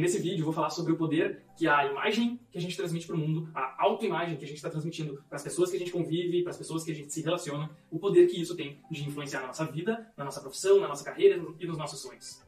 Nesse vídeo vou falar sobre o poder que a imagem que a gente transmite para o mundo, a autoimagem que a gente está transmitindo para as pessoas que a gente convive, para as pessoas que a gente se relaciona, o poder que isso tem de influenciar na nossa vida, na nossa profissão, na nossa carreira e nos nossos sonhos.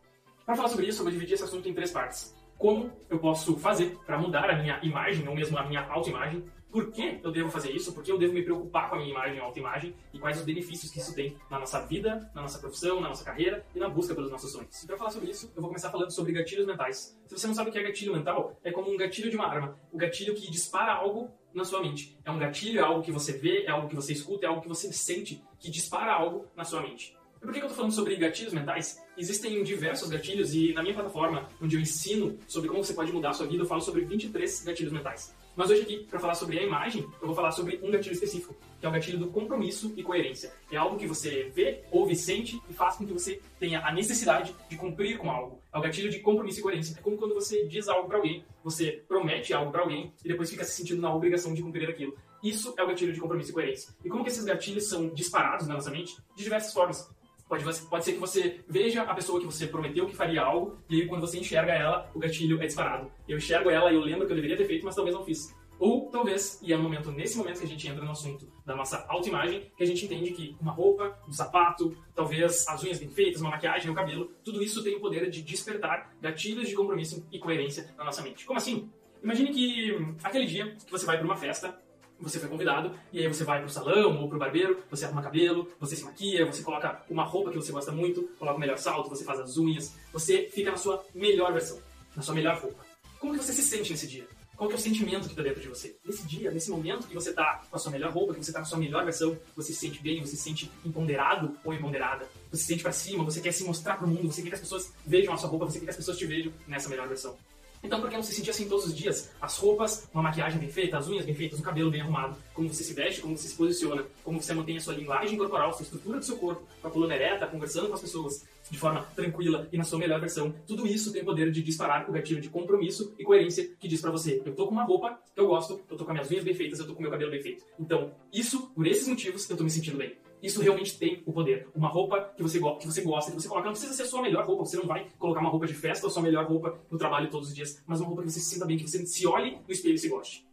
Para falar sobre isso, eu vou dividir esse assunto em três partes. Como eu posso fazer para mudar a minha imagem, ou mesmo a minha autoimagem, por que eu devo fazer isso, por que eu devo me preocupar com a minha imagem, a autoimagem, e quais os benefícios que isso tem na nossa vida, na nossa profissão, na nossa carreira e na busca pelos nossos sonhos. E para falar sobre isso, eu vou começar falando sobre gatilhos mentais. Se você não sabe o que é gatilho mental, é como um gatilho de uma arma. O gatilho que dispara algo na sua mente. É um gatilho, é algo que você vê, é algo que você escuta, é algo que você sente, que dispara algo na sua mente. E por que eu estou falando sobre gatilhos mentais? Existem diversos gatilhos e na minha plataforma, onde eu ensino sobre como você pode mudar a sua vida, eu falo sobre 23 gatilhos mentais. Mas hoje aqui, para falar sobre a imagem, eu vou falar sobre um gatilho específico, que é o gatilho do compromisso e coerência. É algo que você vê, ouve, sente e faz com que você tenha a necessidade de cumprir com algo. É o gatilho de compromisso e coerência. É como quando você diz algo para alguém, você promete algo para alguém e depois fica se sentindo na obrigação de cumprir aquilo. Isso é o gatilho de compromisso e coerência. E como que esses gatilhos são disparados na nossa mente? De diversas formas. Pode, pode ser que você veja a pessoa que você prometeu que faria algo, e aí quando você enxerga ela, o gatilho é disparado. Eu enxergo ela e eu lembro que eu deveria ter feito, mas talvez não fiz. Ou talvez, e é no momento, nesse momento que a gente entra no assunto da nossa autoimagem, que a gente entende que uma roupa, um sapato, talvez as unhas bem feitas, uma maquiagem, o cabelo, tudo isso tem o poder de despertar gatilhos de compromisso e coerência na nossa mente. Como assim? Imagine que aquele dia que você vai para uma festa você foi convidado, e aí você vai pro salão ou pro barbeiro, você arruma cabelo, você se maquia, você coloca uma roupa que você gosta muito, coloca o melhor salto, você faz as unhas, você fica na sua melhor versão, na sua melhor roupa. Como que você se sente nesse dia? Qual que é o sentimento que está dentro de você? Nesse dia, nesse momento que você está com a sua melhor roupa, que você está com a sua melhor versão, você se sente bem, você se sente empoderado ou empoderada, você se sente para cima, você quer se mostrar para o mundo, você quer que as pessoas vejam a sua roupa, você quer que as pessoas te vejam nessa melhor versão. Então, por que não se sentir assim todos os dias? As roupas, uma maquiagem bem feita, as unhas bem feitas, o cabelo bem arrumado, como você se veste, como você se posiciona, como você mantém a sua linguagem corporal, sua estrutura do seu corpo, com a coluna ereta, conversando com as pessoas de forma tranquila e na sua melhor versão. Tudo isso tem o poder de disparar o gatilho de compromisso e coerência que diz para você: eu tô com uma roupa que eu gosto, eu tô com as minhas unhas bem feitas, eu tô com meu cabelo bem feito. Então, isso, por esses motivos, eu tô me sentindo bem isso realmente tem o poder. Uma roupa que você, que você gosta, que você coloca, não precisa ser a sua melhor roupa, você não vai colocar uma roupa de festa ou sua melhor roupa no trabalho todos os dias, mas uma roupa que você se sinta bem, que você se olhe no espelho e se goste.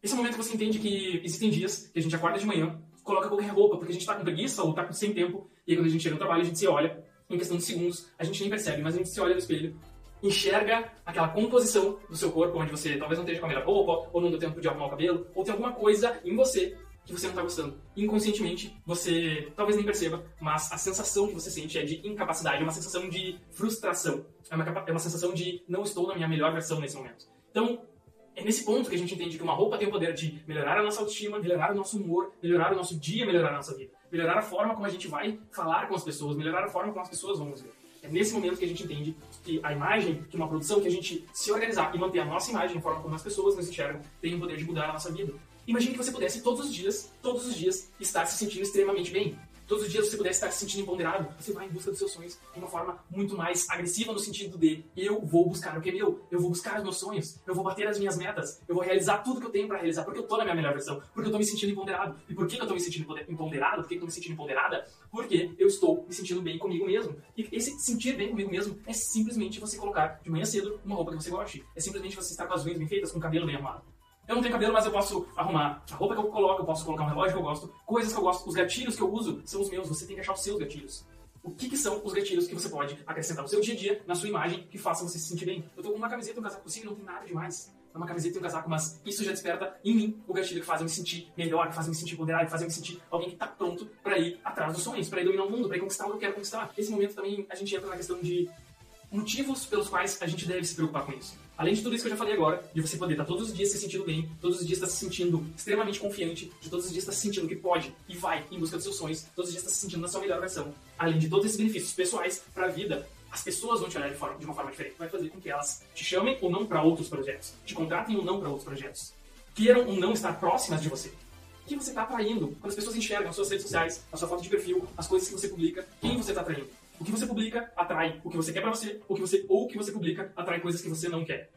Esse é o momento que você entende que existem dias que a gente acorda de manhã, coloca qualquer roupa, porque a gente tá com preguiça ou tá sem tempo, e aí quando a gente chega no trabalho, a gente se olha, em questão de segundos, a gente nem percebe, mas a gente se olha no espelho, enxerga aquela composição do seu corpo, onde você talvez não esteja com a melhor roupa, ou não deu tempo de arrumar o cabelo, ou tem alguma coisa em você que você não está gostando. Inconscientemente, você talvez nem perceba, mas a sensação que você sente é de incapacidade, é uma sensação de frustração, é uma, é uma sensação de não estou na minha melhor versão nesse momento. Então, é nesse ponto que a gente entende que uma roupa tem o poder de melhorar a nossa autoestima, melhorar o nosso humor, melhorar o nosso dia, melhorar a nossa vida, melhorar a forma como a gente vai falar com as pessoas, melhorar a forma como as pessoas vão nos ver. É nesse momento que a gente entende que a imagem, que uma produção, que a gente se organizar e manter a nossa imagem, a forma como as pessoas nos enxergam, tem o poder de mudar a nossa vida. Imagine que você pudesse todos os dias, todos os dias, estar se sentindo extremamente bem. Todos os dias você pudesse estar se sentindo empoderado, você vai em busca dos seus sonhos de uma forma muito mais agressiva no sentido de eu vou buscar o que é meu, eu vou buscar os meus sonhos, eu vou bater as minhas metas, eu vou realizar tudo que eu tenho para realizar, porque eu tô na minha melhor versão, porque eu tô me sentindo empoderado. E por que, eu tô me sentindo empoderado? Por que, que eu tô me sentindo empoderada? Porque eu estou me sentindo bem comigo mesmo. E esse sentir bem comigo mesmo é simplesmente você colocar de manhã cedo uma roupa que você goste. É simplesmente você estar com as unhas bem feitas, com o cabelo bem arrumado. Eu não tenho cabelo, mas eu posso arrumar a roupa que eu coloco, eu posso colocar um relógio que eu gosto, coisas que eu gosto, os gatilhos que eu uso são os meus, você tem que achar os seus gatilhos. O que, que são os gatilhos que você pode acrescentar no seu dia a dia, na sua imagem, que façam você se sentir bem? Eu tô com uma camiseta e um casaco cima, não tem nada demais. É uma camiseta e um casaco, mas isso já desperta em mim o gatilho que faz eu me sentir melhor, que faz eu me sentir empoderado, que faz eu me sentir alguém que tá pronto para ir atrás dos sonhos, para ir dominar o mundo, para conquistar o que eu quero conquistar. Nesse momento também a gente entra na questão de motivos pelos quais a gente deve se preocupar com isso. Além de tudo isso que eu já falei agora, de você poder estar todos os dias se sentindo bem, todos os dias estar se sentindo extremamente confiante, de todos os dias estar se sentindo que pode e vai em busca dos seus sonhos, todos os dias estar se sentindo na sua melhor versão. Além de todos esses benefícios pessoais para a vida, as pessoas vão te olhar de, forma, de uma forma diferente. Vai fazer com que elas te chamem ou não para outros projetos, te contratem ou não para outros projetos, queiram ou não estar próximas de você. Que você está atraindo quando as pessoas enxergam as suas redes sociais, a sua foto de perfil, as coisas que você publica, quem você está atraindo? O que você publica atrai o que você quer para você, o que você ou o que você publica atrai coisas que você não quer.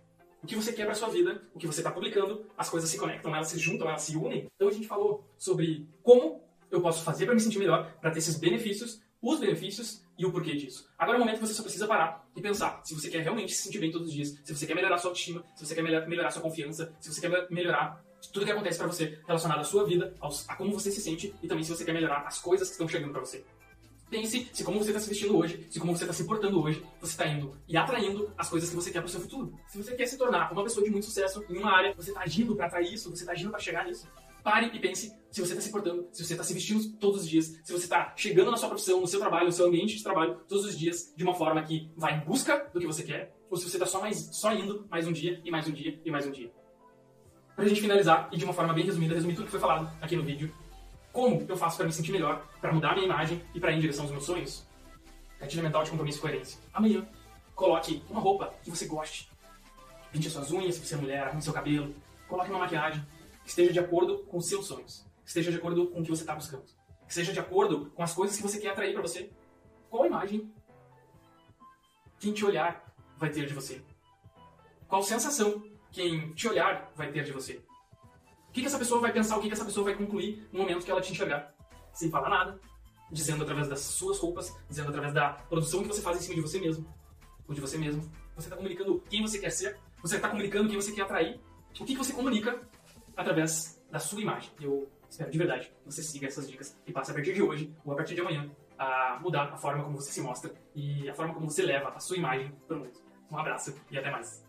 O que você quer para sua vida, o que você está publicando, as coisas se conectam, elas se juntam, elas se unem. Então a gente falou sobre como eu posso fazer para me sentir melhor, para ter esses benefícios, os benefícios, e o porquê disso. Agora é o momento que você só precisa parar e pensar se você quer realmente se sentir bem todos os dias, se você quer melhorar sua autoestima, se você quer melhorar sua confiança, se você quer melhorar tudo que acontece para você relacionado à sua vida, a como você se sente e também se você quer melhorar as coisas que estão chegando para você. Pense se como você está se vestindo hoje, se como você está se portando hoje, você está indo e atraindo as coisas que você quer para o seu futuro. Se você quer se tornar uma pessoa de muito sucesso em uma área, você está agindo para atrair isso, você está agindo para chegar nisso. Pare e pense se você está se portando, se você está se vestindo todos os dias, se você está chegando na sua profissão, no seu trabalho, no seu ambiente de trabalho, todos os dias, de uma forma que vai em busca do que você quer, ou se você está só, mais, só indo mais um dia, e mais um dia, e mais um dia. Para a gente finalizar, e de uma forma bem resumida, resumir tudo que foi falado aqui no vídeo, como eu faço para me sentir melhor, para mudar minha imagem e para ir em direção aos meus sonhos? Gatilho mental de compromisso e coerência. Amanhã, coloque uma roupa que você goste. Pinte suas unhas, se você é mulher, arrume seu cabelo. Coloque uma maquiagem que esteja de acordo com os seus sonhos, que esteja de acordo com o que você está buscando, que esteja de acordo com as coisas que você quer atrair para você. Qual imagem quem te olhar vai ter de você? Qual sensação quem te olhar vai ter de você? O que, que essa pessoa vai pensar, o que, que essa pessoa vai concluir no momento que ela te enxergar? Sem falar nada, dizendo através das suas roupas, dizendo através da produção que você faz em cima de você mesmo, ou de você mesmo. Você está comunicando quem você quer ser, você está comunicando quem você quer atrair. O que, que você comunica através da sua imagem. Eu espero de verdade que você siga essas dicas e passe a partir de hoje ou a partir de amanhã a mudar a forma como você se mostra e a forma como você leva a sua imagem para o mundo. Um abraço e até mais.